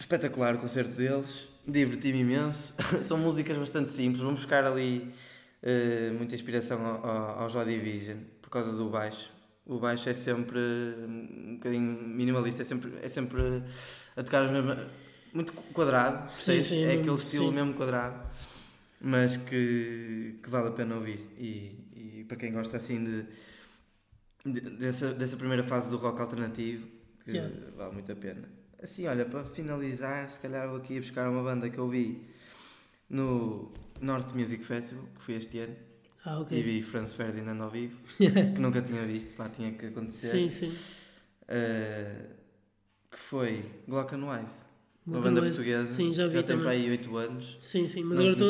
S2: espetacular o concerto deles, diverti-me imenso. São músicas bastante simples, vamos buscar ali uh, muita inspiração ao, ao, ao Joy Division por causa do baixo. O baixo é sempre um bocadinho minimalista, é sempre, é sempre a tocar as mesmas. muito quadrado, sim, sim, é aquele estilo sim. mesmo quadrado, mas que, que vale a pena ouvir. E, e para quem gosta assim de, de, dessa, dessa primeira fase do rock alternativo, que yeah. vale muito a pena. Assim, olha, para finalizar, se calhar vou aqui buscar uma banda que eu vi no North Music Festival, que foi este ano. Ah, ok. E vi Franz Ferdinand ao vivo, que nunca tinha visto, pá, tinha que acontecer. Sim, sim. Uh, que foi Glockenwise, uma banda portuguesa. Sim, já vi Já também. tem para aí 8 anos.
S1: Sim, sim, mas agora estou,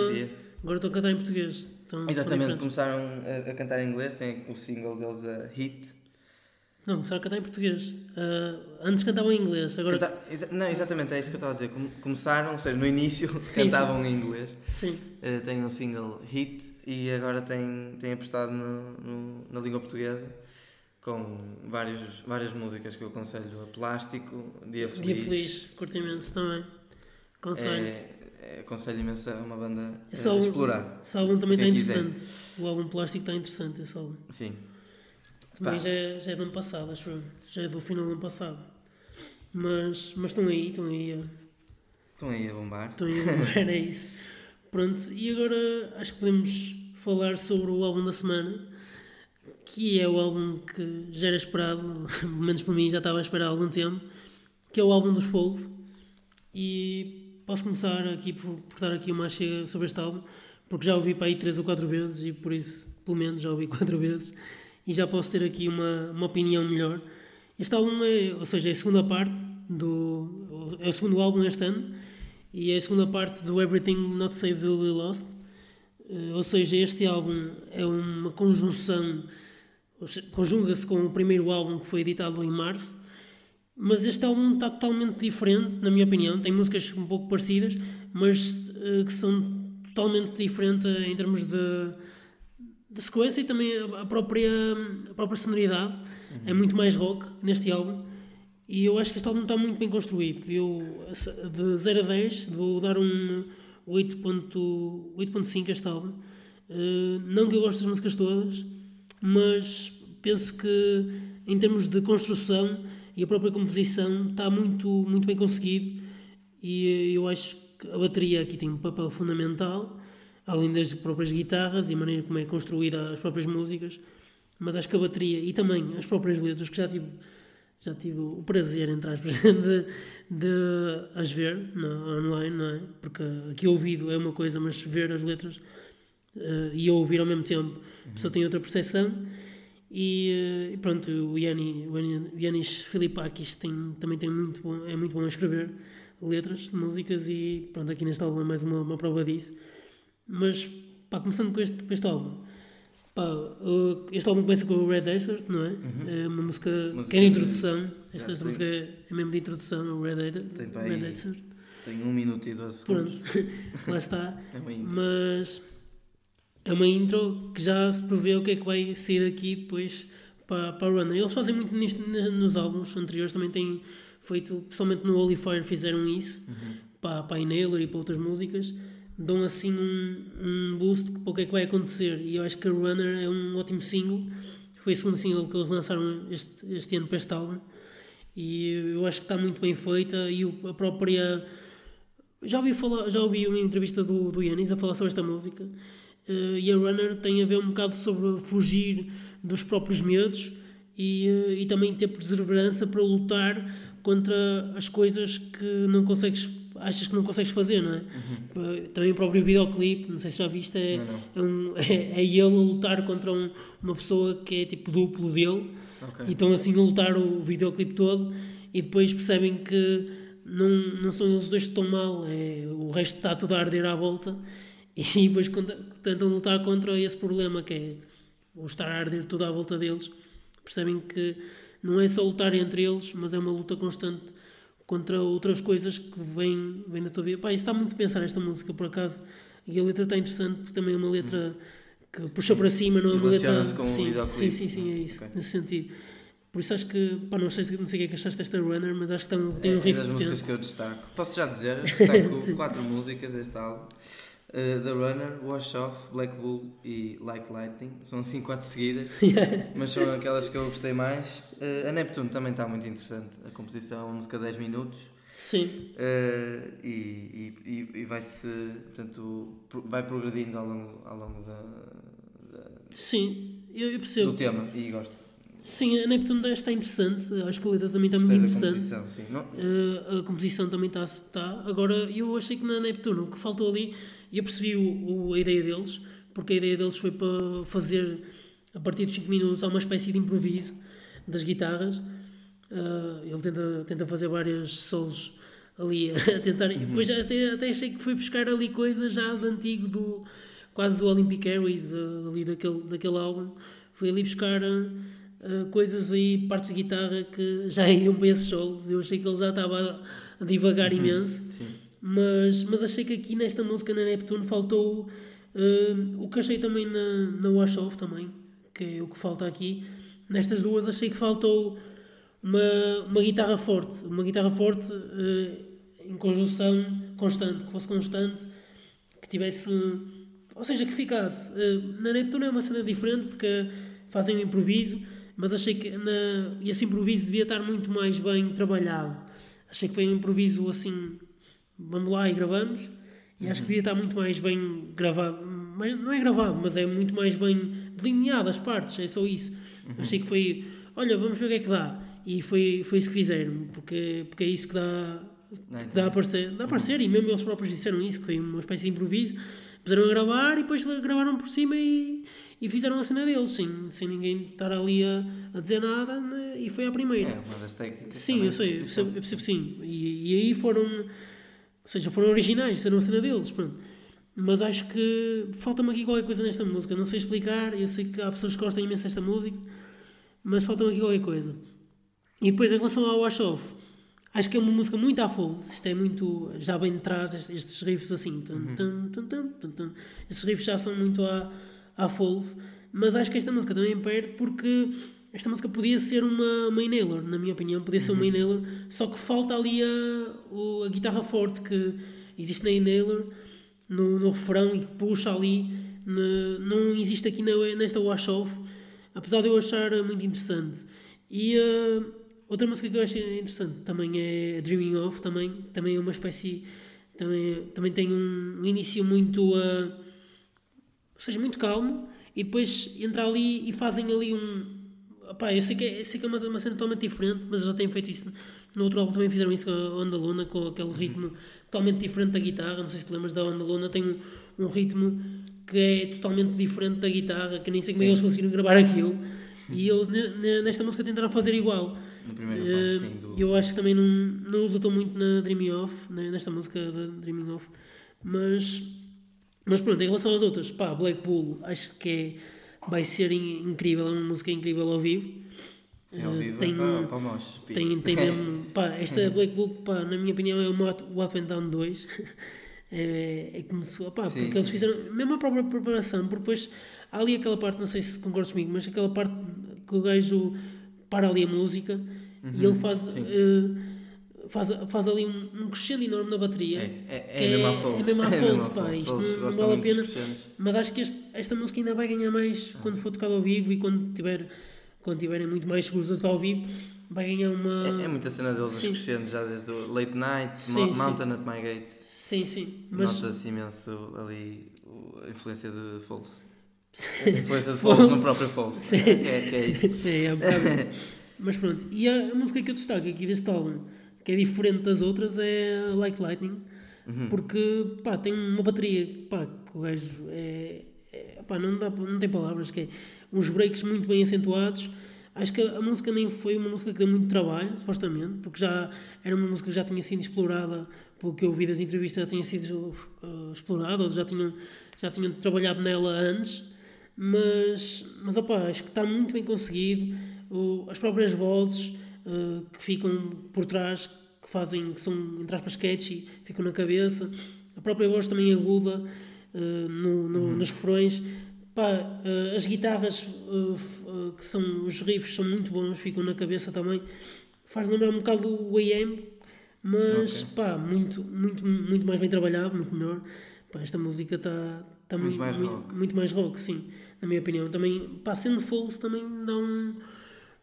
S1: agora estou a cantar em português.
S2: Então, Exatamente, começaram a, a, cantar em inglês, tem o single deles, a Hit
S1: não, começaram a cantar em português. Uh, antes cantavam em inglês. Agora...
S2: Canta... Não, exatamente, é isso que eu estava a dizer. Começaram, ou seja, no início sim, cantavam sim. em inglês. Sim. Uh, tem um single hit e agora tem, tem apostado no, no, na língua portuguesa com vários, várias músicas que eu aconselho. A Plástico, Dia Feliz.
S1: Dia Feliz, curto imenso também. Aconselho.
S2: É, é, aconselho imenso a uma banda esse a álbum, explorar.
S1: Esse álbum também está interessante. O álbum Plástico está interessante, esse álbum. Sim. Também já é, já é do ano passado, acho eu. Já é do final do ano passado. Mas, mas estão aí, estão aí a.
S2: Estão aí a bombar.
S1: Estão aí a bombar, é isso. Pronto, e agora acho que podemos falar sobre o álbum da semana, que é o álbum que já era esperado, pelo menos para mim já estava a esperar há algum tempo, que é o álbum dos Fold. E posso começar aqui por, por dar aqui uma chega sobre este álbum, porque já ouvi para aí três ou quatro vezes e por isso, pelo menos, já ouvi quatro vezes e já posso ter aqui uma, uma opinião melhor. Este álbum é, ou seja, é a segunda parte do. é o segundo álbum este ano e é a segunda parte do Everything Not Saved Will Be Lost. Eh, ou seja, este álbum é uma conjunção, conjuga-se com o primeiro álbum que foi editado em março, mas este álbum está totalmente diferente, na minha opinião. Tem músicas um pouco parecidas, mas uh, que são totalmente diferentes em termos de de sequência e também a própria, a própria sonoridade uhum. é muito mais rock neste álbum e eu acho que este álbum está muito bem construído. Eu, de 0 a 10, vou dar um 8.5 a este álbum. Uh, não que eu goste das músicas todas, mas penso que em termos de construção e a própria composição está muito, muito bem conseguido e eu acho que a bateria aqui tem um papel fundamental além das próprias guitarras e a maneira como é construída as próprias músicas, mas acho que a bateria e também as próprias letras, que já tive, já tive o prazer, entre aspas, de, de as ver no, online, não é? Porque aqui ouvido é uma coisa, mas ver as letras uh, e ouvir ao mesmo tempo, a pessoa tem outra percepção. E, uh, pronto, o, Yanni, o Yanis Filipakis tem, também tem muito bom, é muito bom a escrever letras músicas e pronto, aqui neste álbum é mais uma, uma prova disso. Mas, pá, começando com este, com este álbum. Pá, este álbum começa com o Red Desert, não é? Uhum. É uma música, que é de introdução. Esta, esta música é, é mesmo de introdução, o Red, Red, Red
S2: Desert. Tem um minuto e 12 segundos.
S1: Pronto, lá está. é uma intro. Mas é uma intro que já se prevê o que é que vai sair daqui depois para, para a Runner. Eles fazem muito nisto nos álbuns anteriores, também têm feito, principalmente no Holy Fire, fizeram isso uhum. para, para a Inhaler e para outras músicas dão assim um, um boost para o que é que vai acontecer. E eu acho que a Runner é um ótimo single. Foi o segundo single que eles lançaram este, este ano para este álbum. E eu acho que está muito bem feita. E a própria. Já ouvi, falar, já ouvi uma entrevista do, do Yanis a falar sobre esta música. Uh, e a Runner tem a ver um bocado sobre fugir dos próprios medos e, uh, e também ter perseverança para lutar contra as coisas que não consegues achas que não consegues fazer, não é? Uhum. Também o próprio videoclipe, não sei se já viste, é, não, não. É, um, é, é, ele a lutar contra um, uma pessoa que é tipo duplo dele okay. e estão assim a lutar o videoclipe todo e depois percebem que não, não são eles dois que estão mal, é, o resto está tudo a arder à volta e depois tentam lutar contra esse problema que é o estar a arder tudo à volta deles. Percebem que não é só lutar entre eles, mas é uma luta constante contra outras coisas que vêm, vêm da tua vida. Pá, isso está muito a pensar esta música, por acaso. E a letra está interessante, porque também é uma letra que puxa para cima, não é uma letra. Com sim, o sim, sim, sim, é isso, okay. nesse sentido. Por isso acho que, pá, não sei, não sei o que é que achaste desta Runner, mas acho que tem, tem
S2: é,
S1: um riff
S2: é das músicas que eu destaco. Posso já dizer? Destaco quatro músicas deste álbum. Uh, The Runner, Wash Off, Black Bull e Like Lightning. São assim quatro seguidas, mas são aquelas que eu gostei mais. Uh, a Neptune também está muito interessante. A composição, a música 10 minutos. Sim. Uh, e, e, e vai-se, portanto, vai progredindo ao longo, ao longo da, da
S1: Sim, eu, eu percebo.
S2: do tema e gosto.
S1: Sim, a Neptune está interessante, acho que a letra também está muito interessante. Composição, sim. Uh, a composição também está, está. Agora, eu achei que na Neptune o que faltou ali, e eu percebi o, o, a ideia deles, porque a ideia deles foi para fazer, a partir dos 5 minutos, uma espécie de improviso das guitarras. Uh, ele tenta, tenta fazer várias solos ali a tentar. Uhum. Depois até, até achei que foi buscar ali coisas já de antigo, do, quase do Olympic Airways, de, ali daquele, daquele álbum. Foi ali buscar. Uh, coisas aí, partes de guitarra que já iam para esses solos. Eu achei que ele já estava a, divagar uhum, imenso. Mas, mas achei que aqui nesta música na Neptune faltou uh, o que achei também na, na Wash Off também, que é o que falta aqui. Nestas duas achei que faltou uma, uma guitarra forte, uma guitarra forte uh, em conjunção constante, que fosse constante, que tivesse, ou seja, que ficasse. Uh, na Neptune é uma cena diferente porque fazem um improviso, mas achei que na, esse improviso devia estar muito mais bem trabalhado. Achei que foi um improviso assim, vamos lá e gravamos, e acho que devia estar muito mais bem gravado, mas não é gravado, mas é muito mais bem delineado as partes, é só isso. Uhum. Achei que foi, olha, vamos ver o que é que dá. E foi, foi isso que fizeram, porque, porque é isso que dá, que dá a aparecer, dá a aparecer uhum. e mesmo eles próprios disseram isso, que foi uma espécie de improviso, puseram a gravar e depois gravaram por cima e, e fizeram a cena deles, sem, sem ninguém estar ali a, a dizer nada, né? e foi a primeira.
S2: É, uma das técnicas.
S1: Sim, eu sei, eu percebo, eu percebo sim. E, e aí foram, seja, foram originais, fizeram a cena deles, pronto. Mas acho que falta-me aqui qualquer coisa nesta música, não sei explicar, eu sei que há pessoas que gostam imenso desta música, mas falta-me aqui qualquer coisa. E depois, em relação ao Wash Off, acho que é uma música muito à Foles. Isto é muito. Já bem de trás, estes riffs assim. Tum, tum, tum, tum. Estes riffs já são muito à, à Foles, mas acho que esta música também perde porque esta música podia ser uma, uma inhaler, na minha opinião, podia ser uma uhum. inhaler, só que falta ali a, a guitarra forte que existe na inhaler, no, no refrão e que puxa ali, no, não existe aqui na, nesta wash off, apesar de eu achar muito interessante. E uh, outra música que eu acho interessante também é Dreaming Of, também, também é uma espécie, também, também tem um, um início muito. Uh, ou seja, muito calmo, e depois entra ali e fazem ali um. Opá, eu sei que é, sei que é uma, uma cena totalmente diferente, mas já têm feito isso. No outro álbum também fizeram isso com a Onda Luna, com aquele ritmo totalmente diferente da guitarra. Não sei se te lembras da Onda Luna, tem um, um ritmo que é totalmente diferente da guitarra, que nem sei como é que eles conseguiram gravar aquilo. E eles nesta música tentaram fazer igual. No primeiro uh, sim, do... Eu acho que também não, não usam muito na Dreaming Off, nesta música da Dreaming Off, mas mas pronto, em relação às outras, pá, Black Bull acho que é, vai ser incrível, é uma música incrível ao vivo.
S2: Sim, ao vivo tem, é para, nós.
S1: Tem, tem mesmo, pá, esta Black Bull, pá, na minha opinião, é o What Went Down 2. é, é como se pá, sim, porque sim. eles fizeram mesmo a própria preparação, porque depois há ali aquela parte, não sei se concordas comigo, mas aquela parte que o gajo para ali a música uhum, e ele faz. Uh, faz, faz ali um, um crescendo enorme na bateria. É, é, é, é mesmo a False. É mesmo a é False, pá. Isto não, não vale a pena. Mas acho que este, esta música ainda vai ganhar mais quando for tocada ao vivo e quando tiver quando tiverem muito mais seguros de tocar ao vivo, vai ganhar uma.
S2: É, é muita cena deles sim. crescendo já desde o Late Night, sim, Mountain sim. at My Gate.
S1: Sim, sim. Mas...
S2: Nota-se imenso ali a influência de False. A influência de False no próprio False. Sim. É, que é isso.
S1: É, é um bocado. Mas pronto, e a, a música que eu destaco aqui deste álbum que é diferente das outras é Like Lightning, uhum. porque pá, tem uma bateria pá, que o gajo é, é, pá, não, dá, não tem palavras, que é uns breaks muito bem acentuados, Acho que a música nem foi uma música que deu muito trabalho, supostamente, porque já era uma música que já tinha sido explorada, pelo que eu vi das entrevistas, já tinha sido uh, explorada, ou já tinham, já tinham trabalhado nela antes. Mas, mas opa, acho que está muito bem conseguido. O, as próprias vozes uh, que ficam por trás, que fazem, que são, entre aspas, sketchy, ficam na cabeça. A própria voz também aguda uh, no, no, uhum. nos refrões Pá, uh, as guitarras que são os riffs são muito bons, ficam na cabeça também. Faz lembrar um bocado o AM, mas okay. pá, muito, muito, muito mais bem trabalhado, muito melhor. Pá, esta música está tá muito, muito, mais muito, rock. muito mais rock, sim, na minha opinião. Também, pá, sendo false também dá um,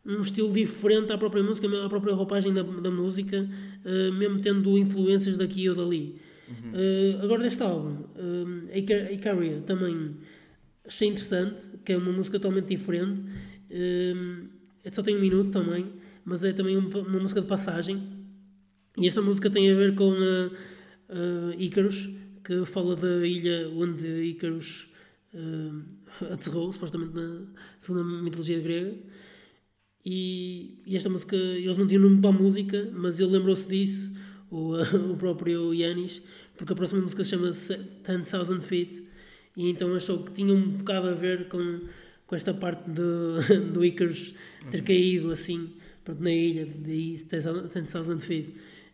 S1: um estilo diferente à própria música, à própria roupagem da, da música, mesmo tendo influências daqui ou dali. Uhum. agora deste álbum, uh, Icaria também achei interessante, que é uma música totalmente diferente. Um, só tem um minuto também, mas é também uma, uma, música de passagem. E esta música tem a ver com uh, uh, Ícaros, que fala da ilha onde Ícaros uh, aterrou, supostamente na segunda mitologia grega. E, e, esta música, eles não tinham nome para a música, mas ele lembrou-se disso, o, o próprio Yanis, porque a próxima música se chama 10,000 Feet e então achou que tinha um bocado a ver com, com esta parte do, do Icarus ter caído assim pronto, na ilha, daí 10,000 Feet.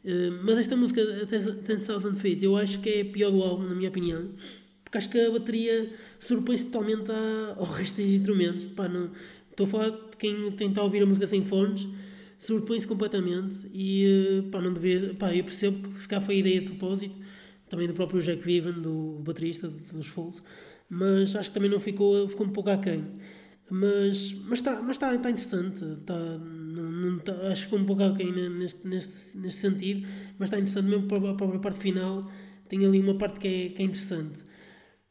S1: Uh, mas esta música, 10,000 Feet, eu acho que é a pior do álbum, na minha opinião, porque acho que a bateria sobrepõe-se totalmente ao resto dos instrumentos. Pá, não, estou a falar de quem tenta ouvir a música sem fones, sobrepõe-se completamente e uh, pá, não devia, pá, eu percebo que se cá foi a ideia de propósito também do próprio Jack Vivan, do baterista dos Fools, mas acho que também não ficou, ficou um pouco aquém. Mas mas está mas tá, tá interessante, tá, não, não tá, acho que ficou um pouco aquém neste, neste, neste sentido, mas está interessante mesmo para a própria parte final, tem ali uma parte que é, que é interessante.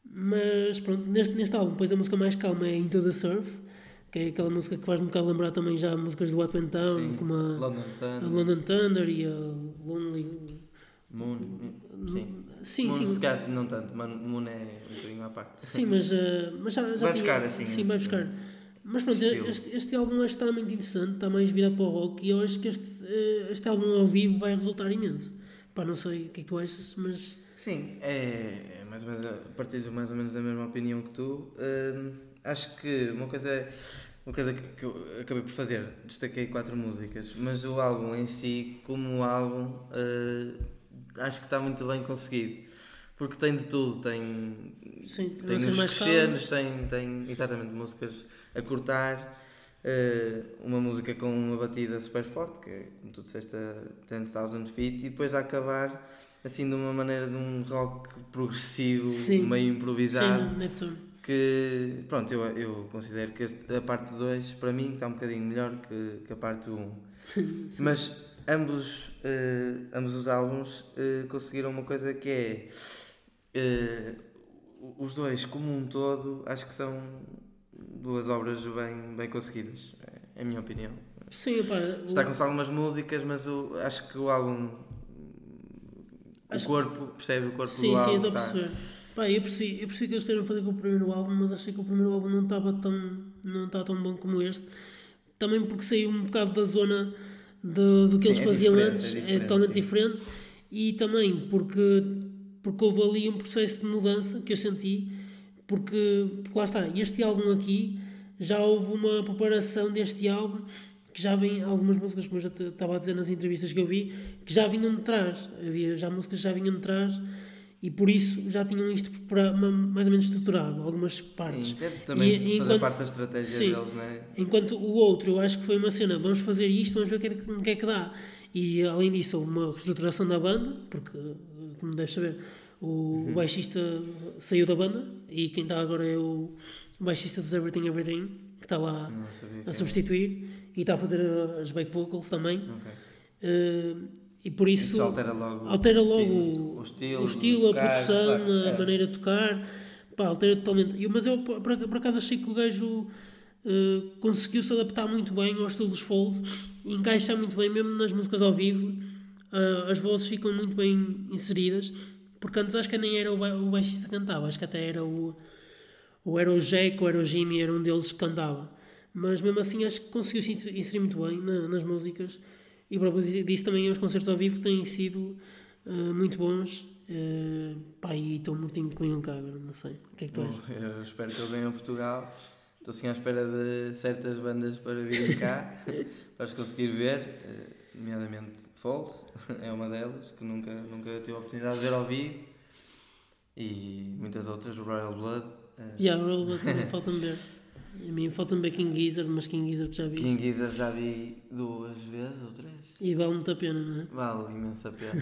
S1: Mas pronto, neste, neste álbum, depois a música mais calma é Into the Surf, que é aquela música que faz um bocado lembrar também já músicas do What Went Down, Sim, como a London, Thunder. a London Thunder e a Lonely
S2: Moon, sim. Sim, Moon, sim. Calhar, não tanto, mas Moon é um bocadinho à parte.
S1: Sim, mas, uh, mas já, já
S2: Vai tinha, buscar assim.
S1: Sim, vai buscar. Mas pronto, este, este álbum acho que está muito interessante, está mais virado para o rock e eu acho que este, eh, este álbum ao vivo vai resultar imenso. Pá, não sei o que é que tu achas, mas.
S2: Sim, é, é mais ou menos, partilho mais ou menos da mesma opinião que tu. Uh, acho que uma coisa. Uma coisa que, eu acabei por fazer, destaquei quatro músicas, mas o álbum em si, como álbum, uh, acho que está muito bem conseguido. Porque tem de tudo, tem,
S1: Sim,
S2: tem os crescendos, tem, tem exatamente músicas a cortar, uh, uma música com uma batida super forte, que é, como tu disseste, a 10,000 feet, e depois a acabar assim de uma maneira de um rock progressivo, Sim. meio improvisado. Sim, que pronto, eu, eu considero que este, a parte 2 para mim está um bocadinho melhor que, que a parte 1. Um. Mas ambos, uh, ambos os álbuns uh, conseguiram uma coisa que é uh, os dois como um todo acho que são duas obras bem, bem conseguidas é a minha opinião
S1: Sim, pá,
S2: está com só algumas músicas mas o, acho que o álbum o corpo percebe o corpo
S1: sim,
S2: do
S1: álbum
S2: sim,
S1: estou a tá. Pá, eu percebi, eu percebi que eles queriam fazer com o primeiro álbum, mas achei que o primeiro álbum não estava tão, não estava tão bom como este. Também porque saiu um bocado da zona do, do que Sim, eles é faziam antes, é, é totalmente sim. diferente, e também porque, porque houve ali um processo de mudança que eu senti, porque, porque lá está, este álbum aqui já houve uma preparação deste álbum que já vem algumas músicas, como eu já estava a dizer nas entrevistas que eu vi, que já vinham de trás, havia já músicas que já vinham de trás e por isso já tinham isto mais ou menos estruturado, algumas partes.
S2: Sim, deve também e, enquanto, parte da estratégia sim, deles, não é?
S1: Enquanto o outro, eu acho que foi uma cena, vamos fazer isto, vamos ver o que, é, que é que dá. E além disso, uma reestruturação da banda, porque, como deves saber, o uhum. baixista saiu da banda e quem está agora é o baixista dos Everything Everything, que está lá a substituir e está a fazer as back vocals também. Okay. Uh, e por isso,
S2: isso altera logo,
S1: altera logo sim, o, estilo, o estilo tocar, a produção, a é. maneira de tocar, pá, altera totalmente. Mas eu por, por acaso achei que o gajo uh, conseguiu se adaptar muito bem ao estilo dos Folds e encaixar muito bem, mesmo nas músicas ao vivo. Uh, as vozes ficam muito bem inseridas, porque antes acho que nem era o, o baixista que cantava, acho que até era o, ou era o Jack ou era o Jimmy, era um deles que cantava. mas mesmo assim acho que conseguiu se inserir muito bem na, nas músicas e para disso também os concertos ao vivo têm sido uh, muito bons. Uh, pá, e estou mortinho de Cunhão cá agora, não sei. O que é que tu achas?
S2: Eu espero que ele venha a Portugal. Estou assim à espera de certas bandas para virem cá, para os conseguir ver, eh, nomeadamente False, é uma delas, que nunca, nunca tive a oportunidade de ver ao vivo. E muitas outras, Royal Blood.
S1: Uh... Yeah, Royal Blood também falta-me ver. A mim falta-me ver King Gizzard, mas King Gizzard já vi.
S2: King Gizzard já vi duas vezes ou três.
S1: E vale muito a pena, não é?
S2: Vale imensa pena.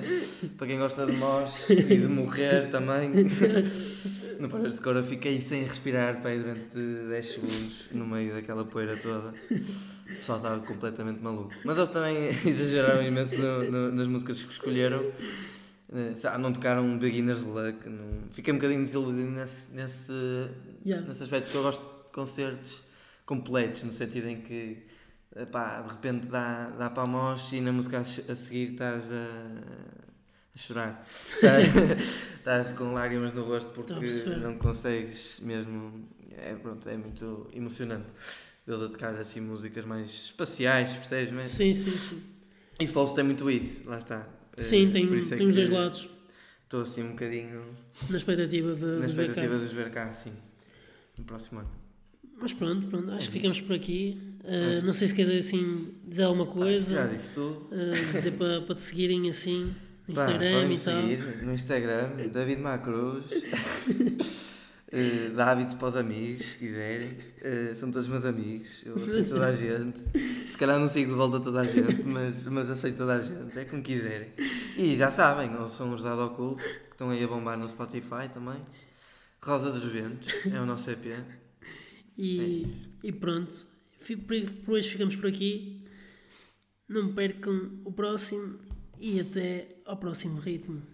S2: Para quem gosta de nós e de morrer também. no Paredes de Cora fiquei sem respirar pai, durante 10 segundos no meio daquela poeira toda. O pessoal estava completamente maluco. Mas eles também exageraram imenso no, no, nas músicas que escolheram. Uh, não tocaram Beginner's Luck. Não... Fiquei um bocadinho desiludido nesse, nesse, yeah. nesse aspecto, porque eu gosto concertos completos, no sentido em que pá, de repente dá, dá para a e na música a seguir estás a, a chorar. estás com lágrimas no rosto porque não consegues mesmo. É, pronto, é muito emocionante. Eles a tocar assim músicas mais espaciais, percebes? Mas...
S1: Sim, sim, sim.
S2: E False tem muito isso, lá está.
S1: Sim, tem, é tem os dois lados.
S2: Estou assim um bocadinho.
S1: Na expectativa de,
S2: na expectativa de os ver cá, sim. No próximo ano.
S1: Mas pronto, pronto acho é que ficamos por aqui. Uh, não sei se queres assim dizer alguma coisa.
S2: já disse tudo.
S1: Uh, dizer para, para te seguirem assim no Instagram Pá, e tal.
S2: Seguir no Instagram, David Macruz. Uh, dá hábitos para os amigos, se quiserem. Uh, são todos meus amigos, eu aceito toda a gente. Se calhar não sigo de volta toda a gente, mas, mas aceito toda a gente, é como quiserem. E já sabem, não são os Dado Oculto, que estão aí a bombar no Spotify também. Rosa dos Ventos, é o nosso EP.
S1: E, é e pronto, por hoje ficamos por aqui. Não percam o próximo e até ao próximo ritmo.